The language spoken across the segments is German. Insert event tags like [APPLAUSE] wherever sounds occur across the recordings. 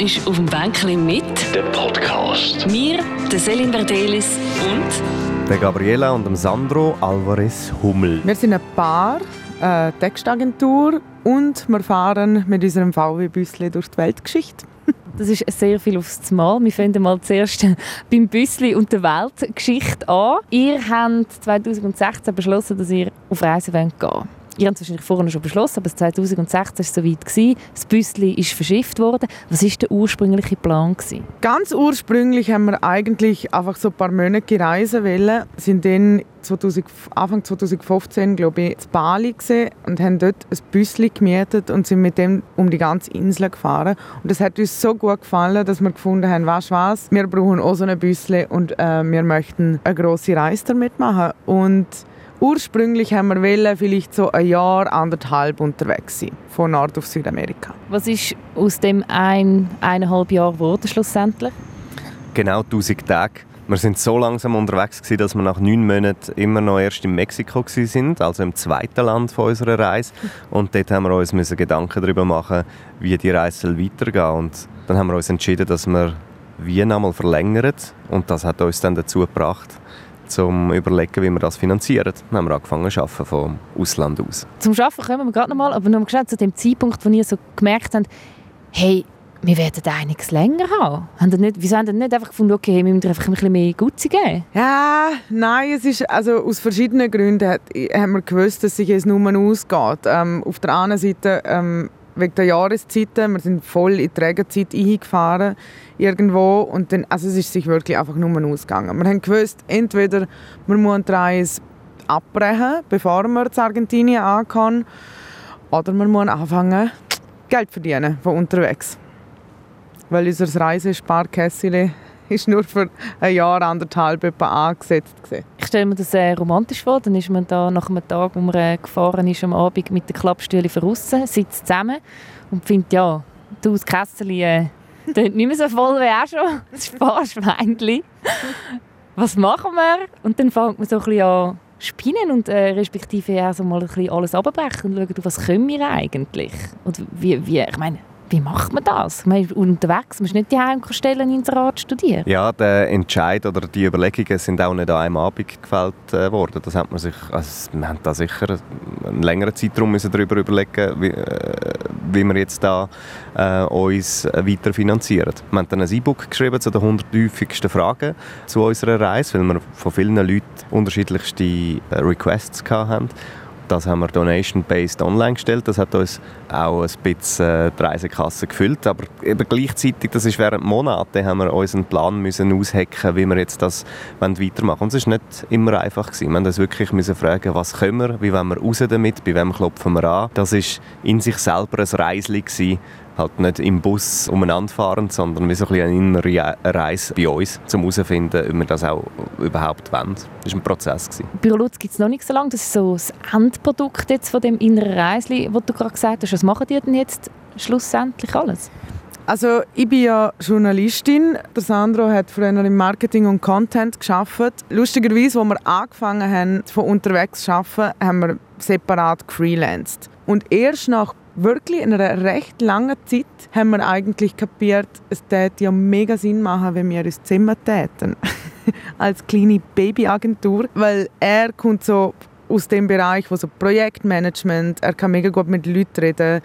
ist auf dem Bänkchen mit Der Podcast. mir, der Selin Verdelis und Der Gabriela und dem Sandro Alvarez Hummel. Wir sind ein Paar, eine Textagentur und wir fahren mit unserem VW-Büsschen durch die Weltgeschichte. [LAUGHS] Das ist sehr viel aufs Mal. Wir fangen mal zuerst [LAUGHS] beim Büssli und der Weltgeschichte an. Ihr habt 2016 beschlossen, dass ihr auf Reisen gehen wollt. Ihr habt es wahrscheinlich vorher schon beschlossen, aber 2016 war es soweit. gewesen. Das Büssli ist verschifft worden. Was war der ursprüngliche Plan? gewesen? Ganz ursprünglich haben wir eigentlich einfach so ein paar Monate reisen wollen, sind dann 2000, Anfang 2015 glaube ich, in Bali und haben dort ein Büsschen gemietet und sind mit dem um die ganze Insel gefahren. Und das hat uns so gut gefallen, dass wir gefunden haben, weißt du was, wir brauchen auch so ein Büsschen und äh, wir möchten eine grosse Reise damit machen. Und ursprünglich haben wir wollen, vielleicht so ein Jahr, anderthalb unterwegs sein, von Nord auf Südamerika. Was ist aus dem ein, eineinhalb Jahr geworden schlussendlich? Genau 1000 Tage. Wir sind so langsam unterwegs, gewesen, dass wir nach neun Monaten immer noch erst in Mexiko sind, also im zweiten Land von unserer Reise. Und dort haben wir uns müssen Gedanken darüber machen, wie die Reise weitergehen soll. Und dann haben wir uns entschieden, dass wir Wien einmal verlängern. Und das hat uns dann dazu gebracht, zum überlegen, wie wir das finanzieren. Dann haben wir angefangen zu arbeiten vom Ausland aus. Zum Arbeiten kommen wir gerade noch mal, aber noch mal zu dem Zeitpunkt, wo ihr so gemerkt habt, hey, wir werden einiges länger haben. Haben nicht, wieso haben ihr nicht einfach gefunden, okay, wir müssen einfach ein bisschen mehr Gutzi geben? Ja, nein, es ist also aus verschiedenen Gründen hat, haben wir gewusst, dass sich es nur ausgeht. Ähm, auf der einen Seite ähm, wegen der Jahreszeiten, wir sind voll in die Regenzeit eingefahren irgendwo und dann, also es ist sich wirklich einfach nur ausgegangen. Wir haben gewusst, entweder wir müssen die Reise abbrechen, bevor wir zu Argentinien ankommen, oder wir müssen anfangen, Geld verdienen von unterwegs. Weil unser Reisesparkässchen [LAUGHS] ist nur für ein Jahr, anderthalb etwa angesetzt. Gewesen. Ich stelle mir das sehr romantisch vor. Dann ist man da nach einem Tag, wo man äh, gefahren ist, am Abend mit den Klappstühlen draussen, sitzt zusammen und findet, ja, das Kässeli äh, [LAUGHS] nicht mehr so voll wie auch schon. [LAUGHS] Das Sparschweinchen. Was machen wir? Und dann fängt man so ein bisschen an spinnen und äh, respektive auch so mal ein bisschen alles abbrechen und schauen, was können wir eigentlich? Und wie, wie, ich meine, wie macht man das? Man ist unterwegs, man ist nicht die Stellen ins Rad studieren. Ja, der Entscheid oder die Überlegungen sind auch nicht an einem Abend gefällt äh, worden. Das hat man sich, also wir haben da sicher einen längeren Zeitraum müssen darüber überlegen, wie, äh, wie wir jetzt da äh, uns weiter finanzieren. Wir haben dann ein E-Book geschrieben zu den 100 häufigsten Fragen zu unserer Reise, weil wir von vielen Leuten unterschiedlichste äh, Requests hatten. Das haben wir donation-based online gestellt. Das hat uns auch ein bisschen äh, die Reisekasse gefüllt. Aber eben gleichzeitig, das ist während Monaten, haben wir uns einen Plan müssen aushacken, wie wir jetzt das weitermachen. Und es ist nicht immer einfach gewesen. Wir haben uns wirklich müssen fragen, was können wir, wie wollen wir raus damit, bei wem klopfen wir an. Das ist in sich selber ein Reisli halt nicht im Bus umeinander fahren, sondern wie so ein bisschen eine innere Reise bei uns, um herauszufinden, ob wir das auch überhaupt wollen. Das war ein Prozess. Gewesen. Bürolutz gibt es noch nicht so lange. Das ist so das Endprodukt jetzt von dem inneren Reisli, das du gerade gesagt hast. Was machen die denn jetzt schlussendlich alles? Also ich bin ja Journalistin. Der Sandro hat früher im Marketing und Content geschafft. Lustigerweise, als wir angefangen haben, von unterwegs zu arbeiten, haben wir separat gefreelanced. Und erst nach wirklich in einer recht langen Zeit haben wir eigentlich kapiert, es täte ja mega Sinn machen, wenn wir uns Zimmer täten. [LAUGHS] Als kleine Babyagentur. Weil er kommt so aus dem Bereich, wo so Projektmanagement, er kann mega gut mit Leuten reden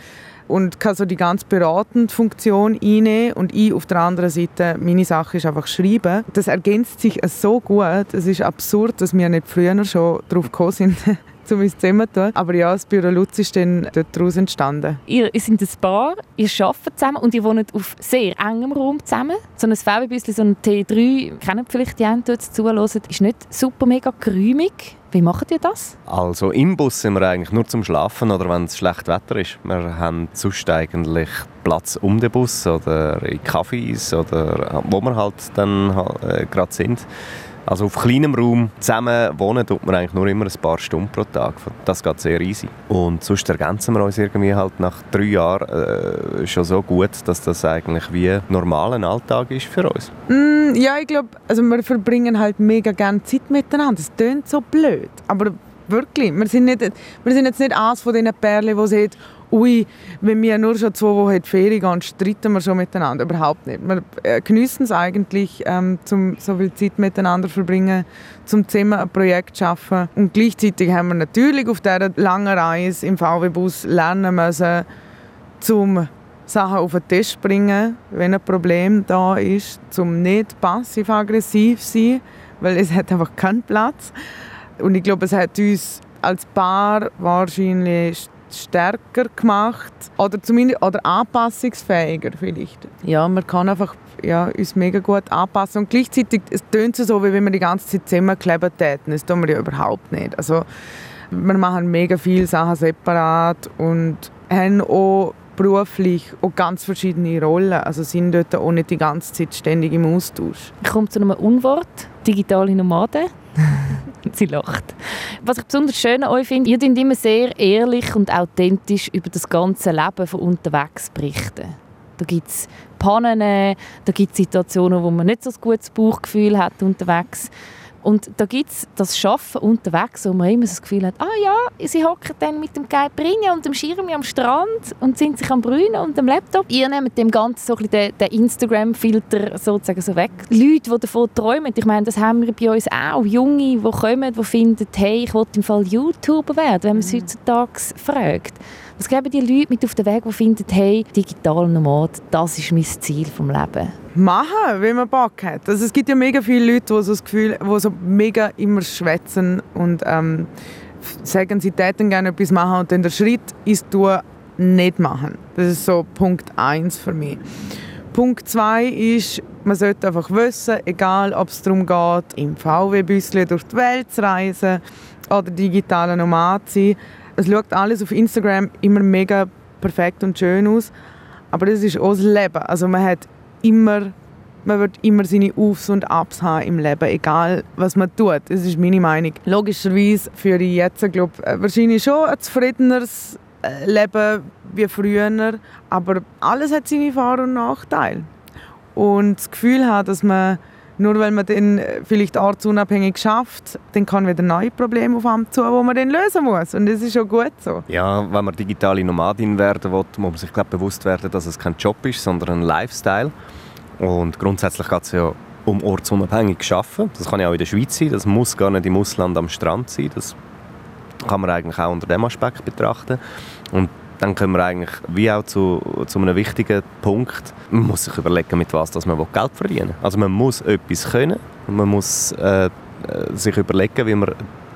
und kann so die ganz beratende Funktion einnehmen und ich auf der anderen Seite, meine Sache ist einfach schreiben. Das ergänzt sich so gut, es ist absurd, dass wir nicht früher schon darauf gekommen sind, [LAUGHS] um uns zusammenzutun. Aber ja, das Büro Lutz ist dann daraus entstanden. Ihr, ihr seid ein Paar, ihr arbeitet zusammen und ihr wohnt auf sehr engem Raum zusammen. So ein VW-Büsschen, so ein T3, kennen vielleicht die einen, die zuhören, ist nicht super mega geräumig. Wie macht ihr das? Also im Bus sind wir eigentlich nur zum Schlafen oder wenn es schlecht Wetter ist. Wir haben sonst eigentlich Platz um den Bus oder in Cafés oder wo wir halt dann äh, gerade sind. Also auf kleinem Raum zusammen wohnen tut man eigentlich nur immer ein paar Stunden pro Tag. Das geht sehr easy. Und sonst ergänzen wir uns irgendwie halt nach drei Jahren äh, schon so gut, dass das eigentlich wie normaler Alltag ist für uns. Mm, ja, ich glaube, also wir verbringen halt mega gerne Zeit miteinander. Das klingt so blöd, aber wirklich, wir sind, nicht, wir sind jetzt nicht eines von diesen Pärchen, die sagt, ui, wenn wir nur schon zwei Wochen die Ferien gehen, streiten wir schon miteinander. Überhaupt nicht. Wir äh, genießen es eigentlich, ähm, zum so viel Zeit miteinander verbringen, zum zusammen ein Projekt zu schaffen. Und gleichzeitig haben wir natürlich auf dieser langen Reise im VW-Bus lernen müssen, zum Sachen auf den Tisch bringen, wenn ein Problem da ist, zum nicht passiv-aggressiv sein, weil es hat einfach keinen Platz. Und ich glaube, es hat uns als Paar wahrscheinlich stärker gemacht oder zumindest oder anpassungsfähiger vielleicht. Ja, man kann einfach ja, uns mega gut anpassen und gleichzeitig es tönt so, wie wenn wir die ganze Zeit zusammenkleben täten. Das tun wir ja überhaupt nicht. Also wir machen mega viele Sachen separat und haben auch beruflich auch ganz verschiedene Rollen. Also sind dort auch nicht die ganze Zeit ständig im Austausch. Ich komme zu einem Unwort, digitale Nomaden. [LAUGHS] [LAUGHS] Sie lacht. Was ich besonders schön an euch finde, ihr könnt immer sehr ehrlich und authentisch über das ganze Leben von unterwegs berichten. Da gibt es Pannen, da gibt es Situationen, wo man nicht so ein gutes Bauchgefühl hat unterwegs. Und da gibt es das Schaffen unterwegs, wo man immer das Gefühl hat, ah ja, sie hocken dann mit dem Caipirinha und dem Schirm am Strand und sind sich am Brünen und dem Laptop. Ihr nehmt dem Ganzen so ein den, den Instagram-Filter sozusagen so weg. Leute, die davon träumen, ich meine, das haben wir bei uns auch. Junge, die kommen, die finden, hey, ich will im Fall YouTuber werden, wenn man es mhm. heutzutage fragt. Was geben die Leute mit auf den Weg, die finden, hey, digital Nomad, das ist mein Ziel vom Leben? Machen, wenn man Bock hat. Also es gibt ja mega viele Leute, die so das Gefühl, die so mega immer schwätzen und ähm, sagen, sie täten gerne etwas machen und dann der Schritt ist, du nicht machen. Das ist so Punkt 1 für mich. Punkt 2 ist, man sollte einfach wissen, egal ob es darum geht, im VW-Büsschen durch die Welt zu reisen oder digitaler Nomad zu sein, es schaut alles auf Instagram immer mega perfekt und schön aus, aber das ist auch das Leben. Also man hat immer, man wird immer seine Aufs und Abs haben im Leben, egal was man tut. Das ist meine Meinung. Logischerweise führe ich jetzt, glaube äh, wahrscheinlich schon ein zufriedeneres äh, Leben wie früher, aber alles hat seine Vor- und Nachteile. Und das Gefühl hat, dass man nur weil man dann äh, vielleicht ortsunabhängig schafft, dann kann wieder neue Probleme auf einem zu, die man dann lösen muss. Und das ist schon gut so. Ja, wenn man digitale Nomadin werden will, muss man sich glaub, bewusst werden, dass es kein Job ist, sondern ein Lifestyle. Und grundsätzlich geht es ja um ortsunabhängig arbeiten. Das kann ja auch in der Schweiz sein, das muss gar nicht im Ausland am Strand sein. Das kann man eigentlich auch unter dem Aspekt betrachten. Und dann kommen wir eigentlich wie auch zu, zu einem wichtigen Punkt. Man muss sich überlegen, mit was dass man Geld verdienen will. Also man muss etwas können und man muss äh, äh, sich überlegen, wie man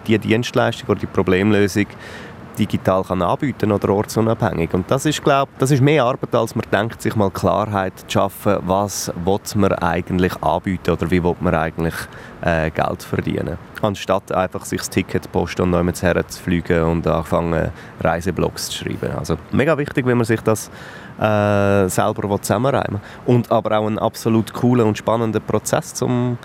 die Dienstleistung oder die Problemlösung digital kann anbieten oder ortsunabhängig. Und das ist, glaube das ist mehr Arbeit, als man denkt, sich mal Klarheit zu schaffen, was man eigentlich anbieten oder wie man eigentlich äh, Geld verdienen. Anstatt einfach sich das Ticket posten und neu zu fliegen und anfangen Reiseblogs zu schreiben. Also mega wichtig, wenn man sich das äh, selber zusammenreimen will. Und aber auch ein absolut cooler und spannender Prozess, um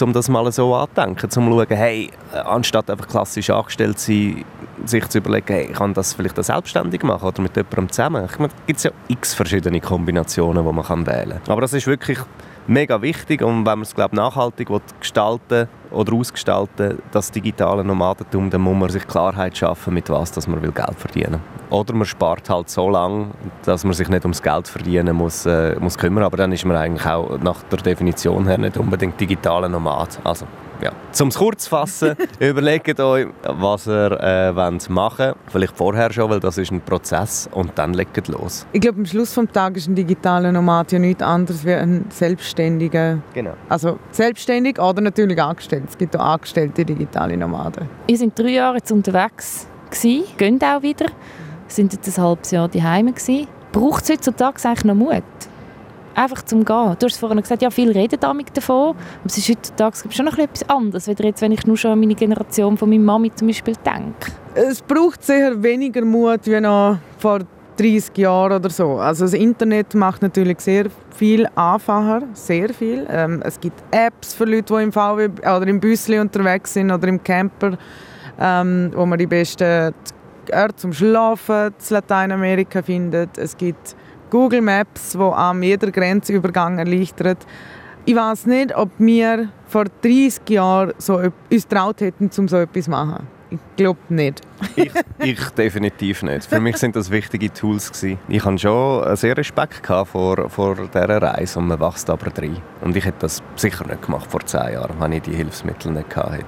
um das mal so anzudenken, um zu schauen, hey, anstatt einfach klassisch angestellt zu sein, sich zu überlegen, hey, ich kann das vielleicht selbstständig machen oder mit jemandem zusammen. Es gibt ja x verschiedene Kombinationen, die man wählen kann. Aber das ist wirklich mega wichtig und wenn man es glaube nachhaltig gestalten oder ausgestalten das digitale Nomadentum, dann muss man sich Klarheit schaffen, mit was dass man will Geld verdienen will. Oder man spart halt so lange, dass man sich nicht ums Geld verdienen muss, äh, muss kümmern, aber dann ist man eigentlich auch nach der Definition her nicht unbedingt digitaler Nomad. Also ja. Zum es kurz zu fassen, [LAUGHS] überlegt euch, was ihr äh, wollt machen wollt. Vielleicht vorher schon, weil das ist ein Prozess und dann legt los. Ich glaube, am Schluss des Tages ist ein digitaler Nomad ja nichts anderes wie ein Selbstständiger. Genau. Also selbstständig oder natürlich angestellt. Es gibt auch angestellte digitale Nomaden. Wir sind drei Jahre jetzt unterwegs, gewesen, gehen auch wieder. Wir sind jetzt ein halbes Jahr daheim. Braucht es heutzutage eigentlich noch Mut? einfach zum Gehen. Du hast vorhin gesagt, ja, viele reden damit davon, aber es ist heutzutage schon noch etwas anderes, als jetzt, wenn ich nur schon an meine Generation von meiner Mami zum Beispiel denke. Es braucht sicher weniger Mut wie noch vor 30 Jahren oder so. Also das Internet macht natürlich sehr viel einfacher, sehr viel. Ähm, es gibt Apps für Leute, die im VW oder im Büsli unterwegs sind oder im Camper, ähm, wo man die besten Orte zum Schlafen in Lateinamerika findet. Es gibt Google Maps, wo am jeder Grenzübergang erleichtert. Ich weiß nicht, ob wir vor 30 Jahren so uns traut hätten, um so etwas zu machen. Ich glaube nicht. ich, ich, definitiv nicht. Für mich sind das wichtige Tools gewesen. Ich hatte schon sehr Respekt vor, vor dieser Reise und man wächst aber drin. Und ich hätte das sicher nicht gemacht vor zehn Jahren, wenn ich die Hilfsmittel nicht hatte.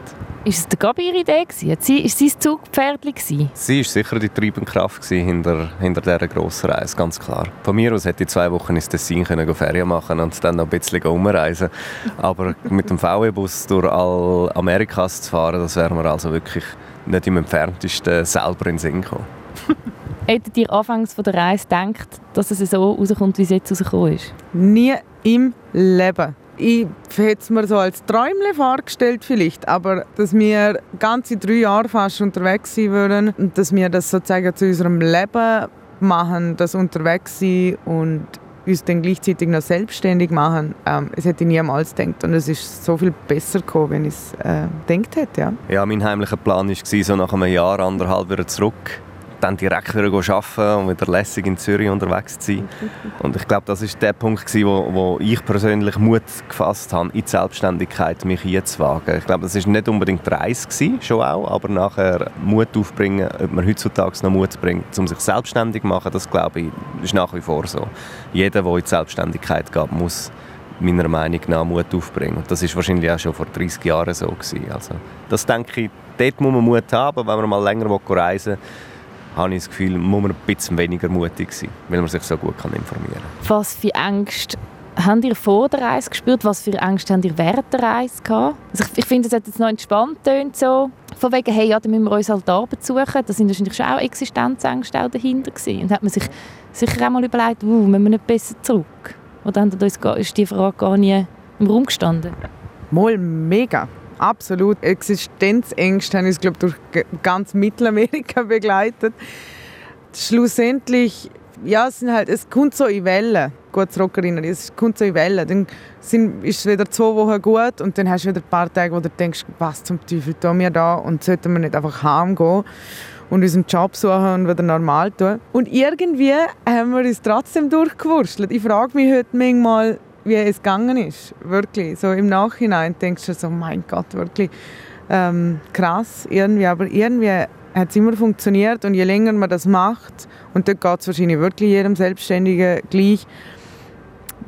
Ist es der Gabi ihre Idee? Gewesen? Sie, ist sie das Zugpferdchen? Sie war sicher die treibende Kraft hinter, hinter dieser grossen Reise, ganz klar. Von mir aus hätte ich zwei Wochen ins Tessin können Ferien machen und dann noch ein bisschen umreisen Aber mit dem VW-Bus durch all Amerikas zu fahren, das wäre mir also wirklich nicht im entferntesten selber in den Sinn gekommen. [LAUGHS] Hättet ihr anfangs von der Reise gedacht, dass es so rauskommt, wie es jetzt rausgekommen ist? Nie im Leben ich hätte es mir so als Träumle vorgestellt vielleicht, aber dass wir ganze drei Jahre fast unterwegs sein würden und dass wir das sozusagen zu unserem Leben machen, das unterwegs sein und uns dann gleichzeitig noch selbstständig machen, ähm, das hätte ich niemals gedacht. Und es ist so viel besser gekommen, wenn ich es äh, gedacht hätte. Ja. ja, mein heimlicher Plan war, so nach einem Jahr, anderthalb wieder zurück dann direkt wieder arbeiten und wieder lässig in Zürich unterwegs zu sein. [LAUGHS] Und ich glaube, das ist der Punkt, wo, wo ich persönlich Mut gefasst habe, in die Selbstständigkeit mich einzuwagen. Ich glaube, das ist nicht unbedingt Reis gewesen, schon auch, aber nachher Mut aufbringen, ob man heutzutage noch Mut bringt, um sich selbstständig zu machen, das glaube ich, ist nach wie vor so. Jeder, der in die Selbstständigkeit geht, muss meiner Meinung nach Mut aufbringen. Und das ist wahrscheinlich auch schon vor 30 Jahren so gewesen. Also, das denke ich, dort muss man Mut haben, wenn man mal länger reisen will habe ich das Gefühl, muss man ein bisschen weniger mutig sein, weil man sich so gut kann informieren kann. Was für Ängste habt ihr vor der Reise gespürt? Was für Ängste habt ihr während der Reise gehabt? Also ich, ich finde, es hat jetzt noch entspannt tönt so. Von wegen, hey, ja, dann müssen wir uns halt Arbeit suchen. Da sind wahrscheinlich schon auch Existenzängste auch dahinter gewesen. Und hat man sich sicher auch mal überlegt, uh, müssen wir nicht besser zurück? Oder uns, ist die Frage gar nie im Raum gestanden? Mal mega. Absolut. Existenzängste haben uns, glaube durch ganz Mittelamerika [LAUGHS] begleitet. Schlussendlich, ja, es, sind halt, es kommt so in Wellen. Gut zurückerinnern, es kommt so in Wellen. Dann sind, ist es wieder zwei Wochen gut und dann hast du wieder ein paar Tage, wo du denkst, was zum Teufel tun wir da und sollten wir nicht einfach heimgehen und unseren Job suchen und wieder normal tun. Und irgendwie haben wir uns trotzdem durchgewurschtelt. Ich frage mich heute manchmal, wie es gegangen ist. Wirklich. So im Nachhinein denkst du so, mein Gott, wirklich ähm, krass irgendwie. Aber irgendwie hat es immer funktioniert und je länger man das macht, und dort geht es wahrscheinlich wirklich jedem Selbstständigen gleich,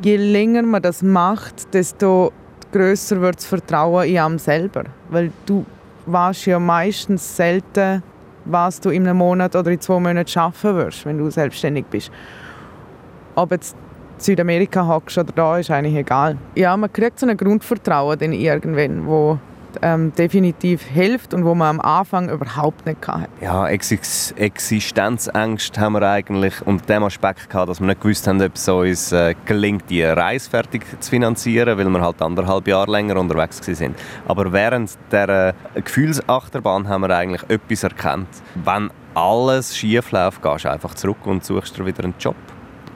je länger man das macht, desto größer wird das Vertrauen in einem selber. Weil du weißt ja meistens selten, was du in einem Monat oder in zwei Monaten schaffen wirst, wenn du selbstständig bist. Ob jetzt Südamerika hockst oder da, ist eigentlich egal. Ja, man kriegt so ein Grundvertrauen dann irgendwann, wo ähm, definitiv hilft und wo man am Anfang überhaupt nicht hatte. Ja, Ex Existenzängste haben wir eigentlich unter dem Aspekt gehabt, dass wir nicht gewusst haben, ob es uns äh, gelingt, die Reise fertig zu finanzieren, weil wir halt anderthalb Jahre länger unterwegs sind. Aber während der äh, Gefühlsachterbahn haben wir eigentlich etwas erkannt. Wenn alles schief läuft, gehst du einfach zurück und suchst dir wieder einen Job.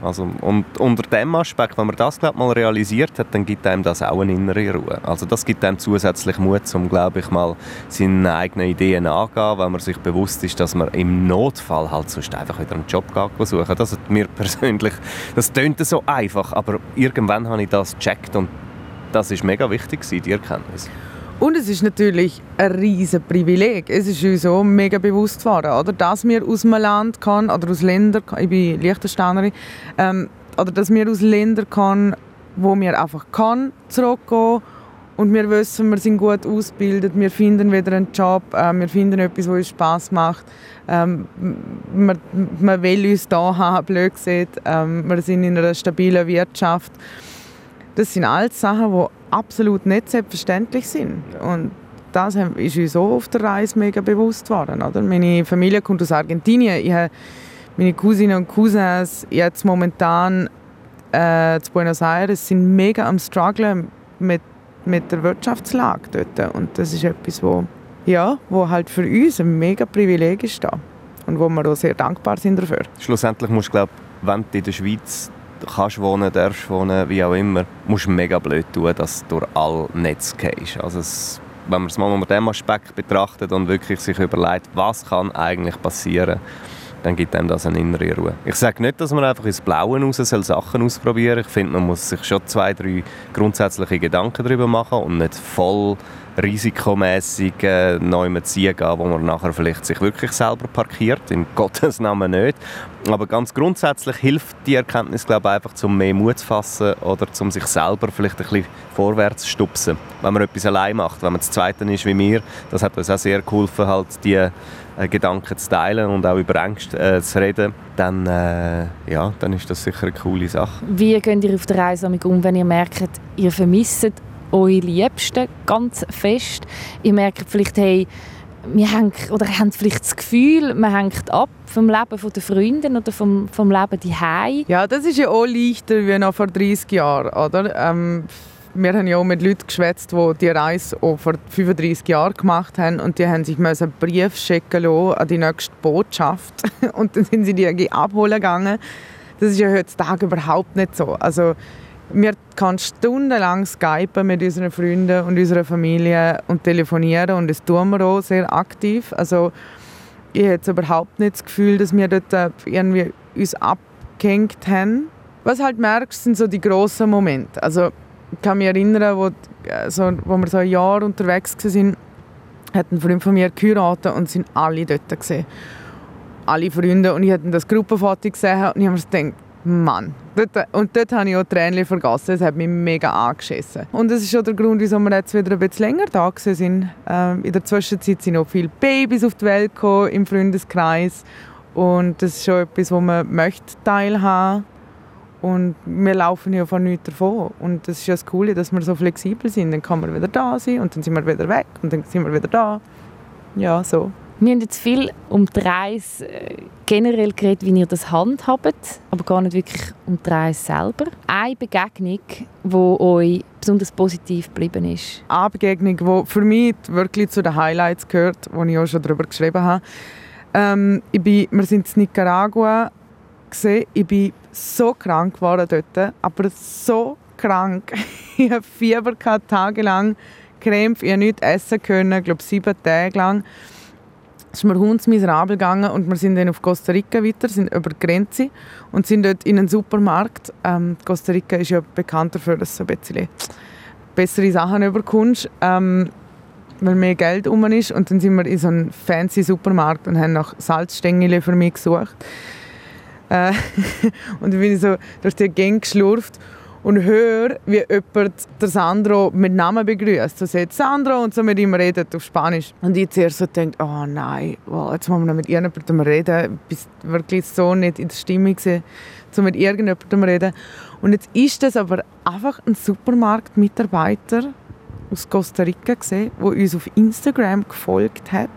Also, und unter dem Aspekt, wenn man das glaub, mal realisiert hat, dann gibt einem das auch eine innere Ruhe. Also das gibt einem zusätzlich Mut, um, glaube ich, mal seine eigenen Ideen anzugehen, wenn man sich bewusst ist, dass man im Notfall halt sonst einfach wieder einen Job suchen Das hat mir [LAUGHS] persönlich, das tönt so einfach, aber irgendwann habe ich das gecheckt und das ist mega wichtig, die Erkenntnis. Und es ist natürlich ein riesiges Privileg. Es ist uns so mega bewusst geworden, oder? dass wir aus einem Land kommen, oder aus Ländern, ich bin Liechtensteinerin, ähm, oder dass wir aus Ländern kommen, wo wir einfach kann zurückgehen und wir wissen, wir sind gut ausgebildet, wir finden wieder einen Job, äh, wir finden etwas, was uns Spass macht. Ähm, man, man will uns da haben, [LAUGHS] blöd gesagt. Ähm, wir sind in einer stabilen Wirtschaft. Das sind alles Sachen, die absolut nicht selbstverständlich sind. Und das ist uns auch auf der Reise mega bewusst geworden. Oder? Meine Familie kommt aus Argentinien. Ich habe meine Cousinen und Cousins jetzt momentan äh, zu Buenos Aires sind mega am strugglen mit, mit der Wirtschaftslage dort. Und das ist etwas, wo, ja, wo halt für uns ein mega Privileg ist da. Und wo wir auch sehr dankbar sind dafür. Schlussendlich musst du, glaub, wenn du in der Schweiz kannst wohnen, darfst wohnen, wie auch immer, musst du mega blöd tun, dass du durch all Netz gehst. Also es, wenn man es mal unter diesem Aspekt betrachtet und wirklich sich überlegt, was kann eigentlich passieren, dann gibt einem das eine innere Ruhe. Ich sage nicht, dass man einfach ins Blaue raus soll Sachen ausprobieren Ich finde, man muss sich schon zwei, drei grundsätzliche Gedanken darüber machen und nicht voll risikomässig äh, neu ziehen gehen, wo man nachher vielleicht sich wirklich selber parkiert. In [LAUGHS] Gottes Namen nicht. Aber ganz grundsätzlich hilft die Erkenntnis, glaube ich, einfach, um mehr Mut zu fassen oder um sich selber vielleicht ein bisschen vorwärts zu stupsen, wenn man etwas allein macht. Wenn man das Zweite ist wie mir, das hat uns auch sehr geholfen, halt die äh, Gedanken zu teilen und auch über Ängste äh, zu reden, dann, äh, ja, dann ist das sicher eine coole Sache. Wie geht ihr auf der Reise um, wenn ihr merkt, ihr vermisst eure Liebsten ganz fest? Ihr merkt vielleicht, hey, wir haben, oder haben vielleicht das Gefühl, man hängt ab vom Leben der Freundin oder vom, vom Leben die Ja, das ist ja auch leichter wie noch vor 30 Jahren, oder? Ähm, wir haben ja auch mit Leuten geschwätzt, die die Reise auch vor 35 Jahren gemacht haben und die haben sich einen Brief schicken an die nächste Botschaft [LAUGHS] und dann sind sie die abholen gegangen. Das ist ja heutzutage überhaupt nicht so. Also wir können stundenlang skypen mit unseren Freunden und unserer Familie und telefonieren und das tun wir auch sehr aktiv. Also ich habe jetzt überhaupt nicht das Gefühl, dass wir dort äh, irgendwie uns abgehängt haben. Was halt merkst, sind so die grossen Momente. Also ich kann mich erinnern, wo, also, wo wir so ein Jahr unterwegs waren, hat ein Freund von mir geheiratet und sind alle dort gesehen. Alle Freunde. Und ich habe das Gruppenfoto gesehen und ich habe mir gedacht, Mann. Dort, und dort habe ich auch Tränen vergessen. Es hat mich mega angeschissen. Und das ist auch der Grund, wieso wir jetzt wieder ein bisschen länger da sind. Ähm, in der Zwischenzeit sind auch viele Babys auf die Welt gekommen, im Freundeskreis. Und das ist schon etwas, wo man möchte teilhaben und wir laufen ja von nichts davon. Und das ist ja das Coole, dass wir so flexibel sind. Dann kann man wieder da sein und dann sind wir wieder weg und dann sind wir wieder da. Ja, so. Wir haben jetzt viel um die Reise äh, generell geredet, wie ihr das handhabt, aber gar nicht wirklich um die Reise selber. Eine Begegnung, die euch besonders positiv geblieben ist? Eine Begegnung, die für mich wirklich zu den Highlights gehört, wo ich auch schon darüber geschrieben habe. Ähm, ich bin, wir sind in Nicaragua. Gewesen. Ich bin so krank geworden dort, aber so krank. [LAUGHS] ich hatte Fieber tagelang, Krämpfe, ich konnte nichts essen können, ich glaube sieben Tage lang. Ist mir hundsmiserabel gegangen und wir sind dann auf Costa Rica weiter, sind über die Grenze und sind dort in einen Supermarkt. Ähm, Costa Rica ist ja bekannt dafür, dass du ein bisschen bessere Sachen überkommst, ähm, weil mehr Geld um ist. Und dann sind wir in so einem fancy Supermarkt und haben nach Salzstängel für mich gesucht. Äh, [LAUGHS] und dann bin ich so durch die Gänge geschlurft und höre, wie jemand der Sandro mit Namen begrüßt. So sagt Sandro und so mit ihm redet auf Spanisch. Und ich zuerst so denke, oh nein, wow, jetzt müssen wir noch mit irgendjemandem reden. Ich war wirklich so nicht in der Stimmung, gewesen, mit irgendjemandem reden. Und jetzt ist das aber einfach ein Supermarktmitarbeiter aus Costa Rica der uns auf Instagram gefolgt hat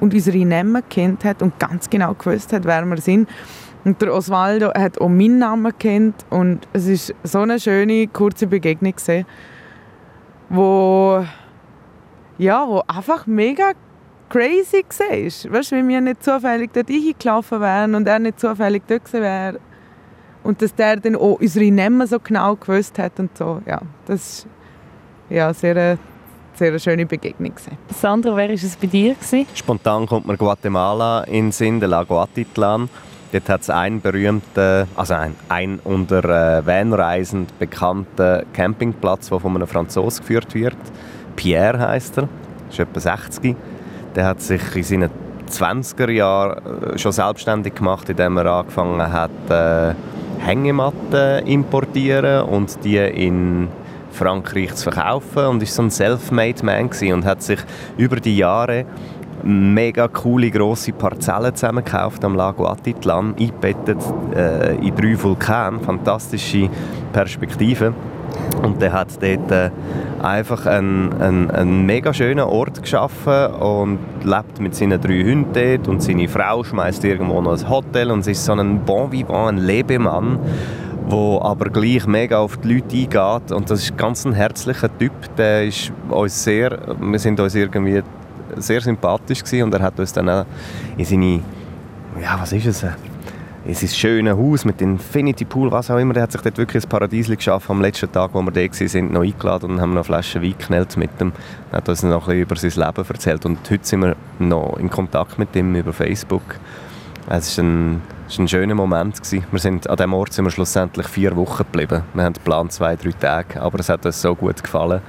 und unsere Namen kennt hat und ganz genau gewusst hat, wer wir sind. Und der Osvaldo hat auch meinen Namen kennt und es ist so eine schöne kurze Begegnung gewesen, wo ja, wo einfach mega crazy war. Weißt du, wenn wir nicht zufällig dort hingelaufen wären und er nicht zufällig dort gewesen wäre und dass der dann auch unsere Namen so genau gewusst hat und so. Ja, das war ja, sehr eine, sehr eine schöne Begegnung. Gewesen. Sandra, wer war es bei dir? Gewesen? Spontan kommt mir Guatemala in den Sinn, der Lago Atitlan. Dort hat es einen berühmten, also ein, ein unter äh, Vanreisen bekannten Campingplatz, der von einem Franzosen geführt wird. Pierre heißt er, ist etwa 60. Der hat sich in seinen 20er Jahren äh, schon selbstständig gemacht, indem er angefangen hat, äh, Hängematten importieren und die in Frankreich zu verkaufen und ist so ein self-made Man und hat sich über die Jahre mega coole grosse Parzellen zusammengekauft am Lago Atitlan, eingebettet äh, in drei Vulkane, fantastische Perspektiven. Und der hat dort äh, einfach einen, einen, einen, mega schönen Ort geschaffen und lebt mit seinen drei Hunden dort und seine Frau schmeißt irgendwo noch ein Hotel und ist so ein Bon vivant, ein Lebemann wo aber gleich mega auf die Leute eingeht und das ist ganz ein herzlicher Typ, der ist uns sehr, wir sind uns irgendwie sehr sympathisch gewesen und er hat uns dann auch in seine, ja was ist es, in sein schönes Haus mit Infinity Pool, was auch immer, er hat sich dort wirklich ein Paradies geschaffen am letzten Tag, wo wir da waren, noch eingeladen und haben noch Flaschen Wein geknallt mit ihm. Er hat uns noch ein bisschen über sein Leben erzählt und heute sind wir noch in Kontakt mit ihm über Facebook. Es war ein, ein schöner Moment. Gewesen. Wir sind, an diesem Ort sind wir schlussendlich vier Wochen geblieben. Wir haben geplant zwei, drei Tage, aber es hat uns so gut gefallen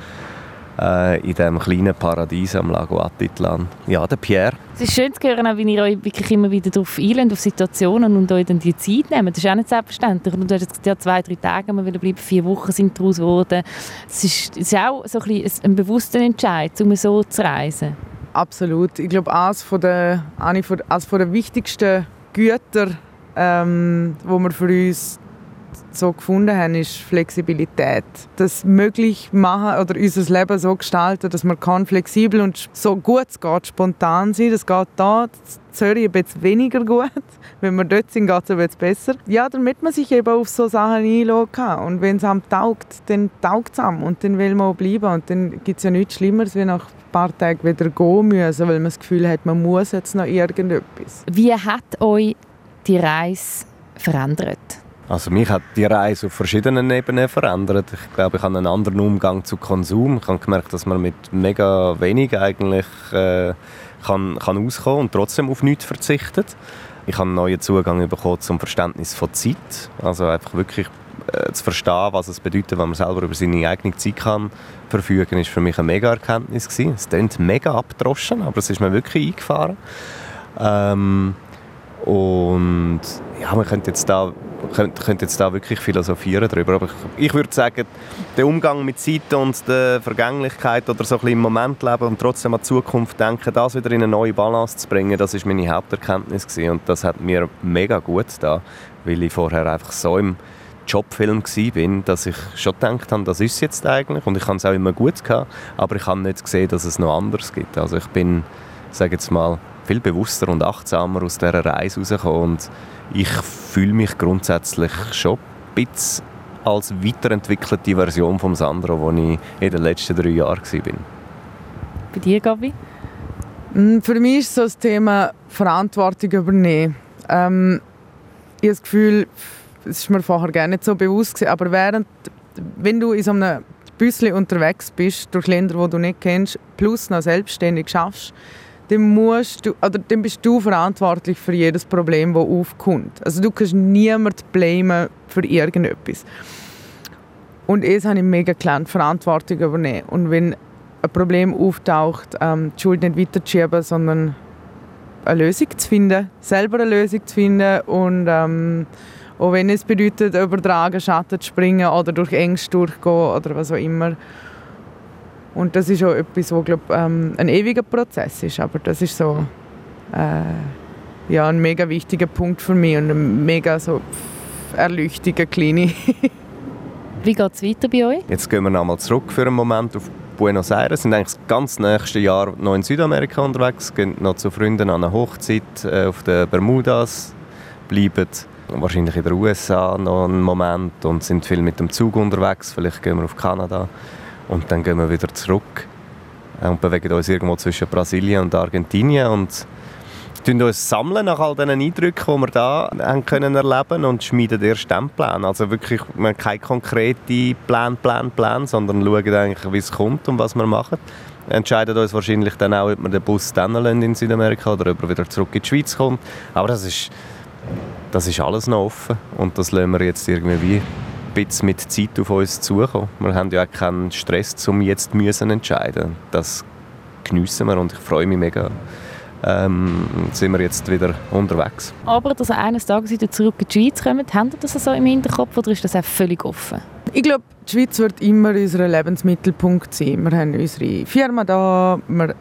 äh, in diesem kleinen Paradies am Lago Atitlan. Ja, der Pierre. Es ist schön zu hören, wie ihr euch wirklich immer wieder darauf einlädt, auf Situationen und euch dann die Zeit nehmt. Das ist auch nicht selbstverständlich. Und du hast jetzt ja zwei, drei Tage mal bleiben, vier Wochen sind daraus geworden. Es ist, es ist auch so ein, bisschen ein bewusster Entscheid, um so zu reisen. Absolut. Ich glaube, eines von der, eine von, eines von der wichtigsten Güter, ähm, wo wir für uns so gefunden haben, ist Flexibilität. Das möglich machen oder unser Leben so gestalten, dass man flexibel und so gut es geht, spontan sein. Das geht da Zürich ein bisschen weniger gut. [LAUGHS] Wenn wir dort sind, geht es ein bisschen besser. Ja, damit man sich eben auf so Sachen einlassen kann. Und wenn es einem taugt, dann taugt es einem und dann will man auch bleiben. Und dann gibt es ja nichts Schlimmeres, wie nach ein paar Tagen wieder gehen müssen, weil man das Gefühl hat, man muss jetzt noch irgendetwas. Wie hat euch die Reise verändert? Also mich hat die Reise auf verschiedenen Ebenen verändert. Ich glaube, ich habe einen anderen Umgang zu Konsum. Ich habe gemerkt, dass man mit mega wenig eigentlich äh, kann, kann auskommen und trotzdem auf nichts verzichtet. Ich habe einen neuen Zugang bekommen zum Verständnis von Zeit. Also einfach wirklich äh, zu verstehen, was es bedeutet, wenn man selber über seine eigene Zeit kann verfügen, ist für mich eine mega Erkenntnis gewesen. Es klingt mega abgedroschen, aber es ist mir wirklich eingefahren. Ähm, und ja, man könnte jetzt da könnte, könnte jetzt da wirklich philosophieren darüber. Aber ich, ich würde sagen, der Umgang mit Zeit und der Vergänglichkeit oder so ein bisschen im Moment leben und trotzdem an die Zukunft denken, das wieder in eine neue Balance zu bringen, das ist meine Haupterkenntnis gewesen. und das hat mir mega gut da, weil ich vorher einfach so im Jobfilm bin, dass ich schon gedacht habe, das ist jetzt eigentlich und ich habe es auch immer gut gehabt, aber ich habe nicht gesehen, dass es noch anders gibt. Also ich bin, sage jetzt mal, viel bewusster und achtsamer aus dieser Reise rausgekommen und ich fühle mich grundsätzlich schon ein bisschen als weiterentwickelte Version von Sandro, wo ich in den letzten drei Jahren war. Bei dir, Gabi? Mm, für mich ist so das Thema Verantwortung übernehmen. Ähm, ich habe das Gefühl, es ist mir vorher gar nicht so bewusst gewesen, aber während, wenn du in so einem Büsschen unterwegs bist, durch Länder, die du nicht kennst, plus noch selbstständig schaffst, dann, musst du, oder dann bist du verantwortlich für jedes Problem, das aufkommt. Also du kannst niemanden blamen für irgendetwas. Und es habe ich mega gelernt, Verantwortung übernehmen. Und wenn ein Problem auftaucht, ähm, die Schuld nicht weiterzuschieben, sondern eine Lösung zu finden, selber eine Lösung zu finden und ähm, auch wenn es bedeutet, über Dragen, Schatten zu springen oder durch Ängste durchgehen oder was auch immer. Und das ist auch etwas, was glaub, ähm, ein ewiger Prozess ist. Aber das ist so äh, ja, ein mega wichtiger Punkt für mich und ein mega so erleuchtender kleine. [LAUGHS] Wie geht es weiter bei euch? Jetzt gehen wir nochmal zurück für einen Moment auf Buenos Aires. Wir sind eigentlich das ganze nächste Jahr noch in Südamerika unterwegs, gehen noch zu Freunden an eine Hochzeit äh, auf den Bermudas, bleiben wahrscheinlich in den USA noch einen Moment und sind viel mit dem Zug unterwegs. Vielleicht gehen wir auf Kanada. Und dann gehen wir wieder zurück und bewegen uns irgendwo zwischen Brasilien und Argentinien und sammeln uns sammeln nach all diesen Eindrücken, die wir da haben können erleben und schmieden erst dann Plan. Also wirklich wir haben keine konkreten Plan, Plan, Plan, sondern schauen eigentlich, wie es kommt und was wir machen. Wir entscheiden uns wahrscheinlich dann auch, ob wir den Bus dann in Südamerika oder ob er wieder zurück in die Schweiz kommt. Aber das ist, das ist alles noch offen und das lassen wir jetzt irgendwie bisschen mit Zeit auf uns zukommen. Wir haben ja auch keinen Stress, um jetzt müssen entscheiden. Das geniessen wir und ich freue mich mega. Ähm, sind wir jetzt wieder unterwegs. Aber dass eines Tages wieder zurück in die Schweiz kommen, haben Sie das so im Hinterkopf oder ist das auch völlig offen? Ich glaube, die Schweiz wird immer unser Lebensmittelpunkt sein. Wir haben unsere Firma da, wir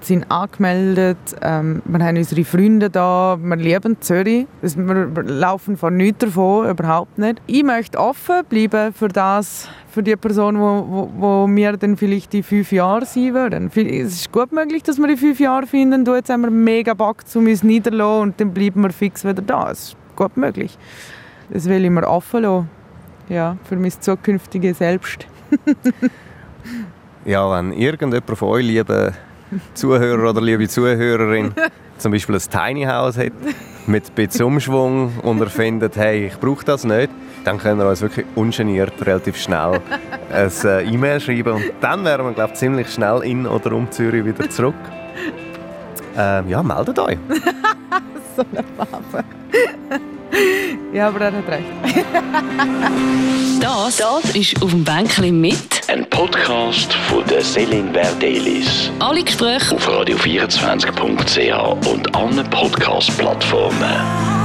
sind angemeldet, ähm, wir haben unsere Freunde da, wir lieben Zürich. Wir laufen von nichts davon, überhaupt nicht. Ich möchte offen bleiben für das, für die Person, wo, wo, wo wir dann vielleicht in fünf Jahren sein würden. Es ist gut möglich, dass wir in fünf Jahren finden, du, jetzt haben wir mega Bock, um uns niederzulassen und dann bleiben wir fix wieder da. Es ist gut möglich. Das will ich mir offen lassen ja, für mein zukünftiges Selbst. ja, wenn irgendjemand von euch, liebe Zuhörer oder liebe Zuhörerin, [LAUGHS] zum Beispiel ein Tiny House hat, mit ein bisschen Umschwung und er findet, hey, ich brauche das nicht, dann können wir uns wirklich ungeniert relativ schnell ein äh, E-Mail schreiben und dann wären wir, glaube ich, ziemlich schnell in oder um Zürich wieder zurück. Ähm, ja, meldet euch. [LAUGHS] so eine Farbe. Ja, aber er hat recht. Das, das ist auf dem Bänkchen mit. Ein Podcast von der Selin Verdelis. Alle Gespräche Auf radio24.ch und allen Podcast-Plattformen.